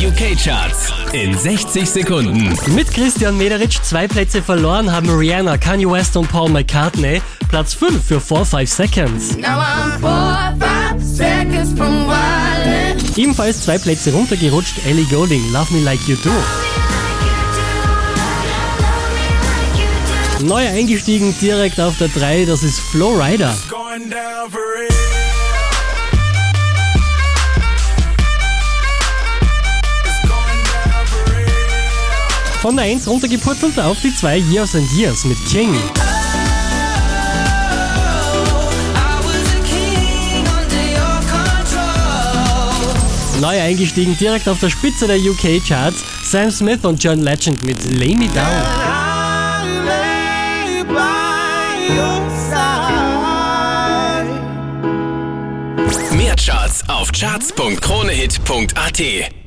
UK-Charts in 60 Sekunden. Mit Christian Mederitsch zwei Plätze verloren haben Rihanna, Kanye West und Paul McCartney. Platz 5 für 4-5 Seconds. Now I'm four, five seconds. Ebenfalls zwei Plätze runtergerutscht, Ellie Goulding, Love Me Like You Do. Neu eingestiegen direkt auf der 3, das ist Flow Rider. Von der 1 runtergepurzelt auf die 2 Years and Years mit King. Neu eingestiegen direkt auf der Spitze der UK-Charts, Sam Smith und John Legend mit Lay Me Down. Mehr Charts auf charts.kronehit.at